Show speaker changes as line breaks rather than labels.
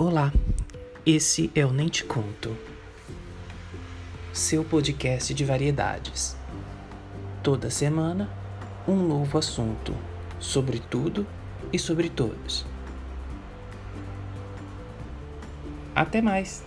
Olá, esse é o Nem Te Conto, seu podcast de variedades. Toda semana, um novo assunto sobre tudo e sobre todos. Até mais!